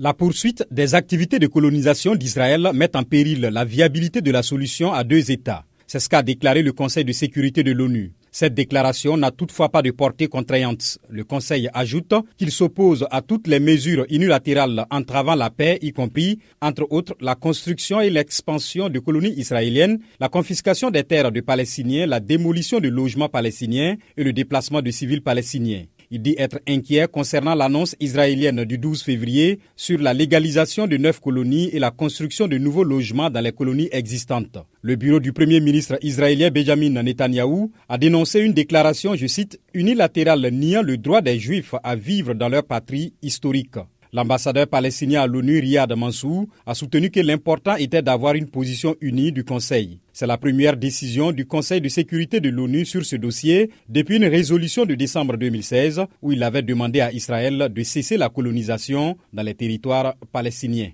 La poursuite des activités de colonisation d'Israël met en péril la viabilité de la solution à deux États. C'est ce qu'a déclaré le Conseil de sécurité de l'ONU. Cette déclaration n'a toutefois pas de portée contraignante. Le Conseil ajoute qu'il s'oppose à toutes les mesures unilatérales entravant la paix, y compris, entre autres, la construction et l'expansion de colonies israéliennes, la confiscation des terres de Palestiniens, la démolition de logements palestiniens et le déplacement de civils palestiniens. Il dit être inquiet concernant l'annonce israélienne du 12 février sur la légalisation de neuf colonies et la construction de nouveaux logements dans les colonies existantes. Le bureau du premier ministre israélien Benjamin Netanyahou a dénoncé une déclaration, je cite, unilatérale niant le droit des Juifs à vivre dans leur patrie historique. L'ambassadeur palestinien à l'ONU, Riyad Mansour, a soutenu que l'important était d'avoir une position unie du Conseil. C'est la première décision du Conseil de sécurité de l'ONU sur ce dossier depuis une résolution de décembre 2016 où il avait demandé à Israël de cesser la colonisation dans les territoires palestiniens.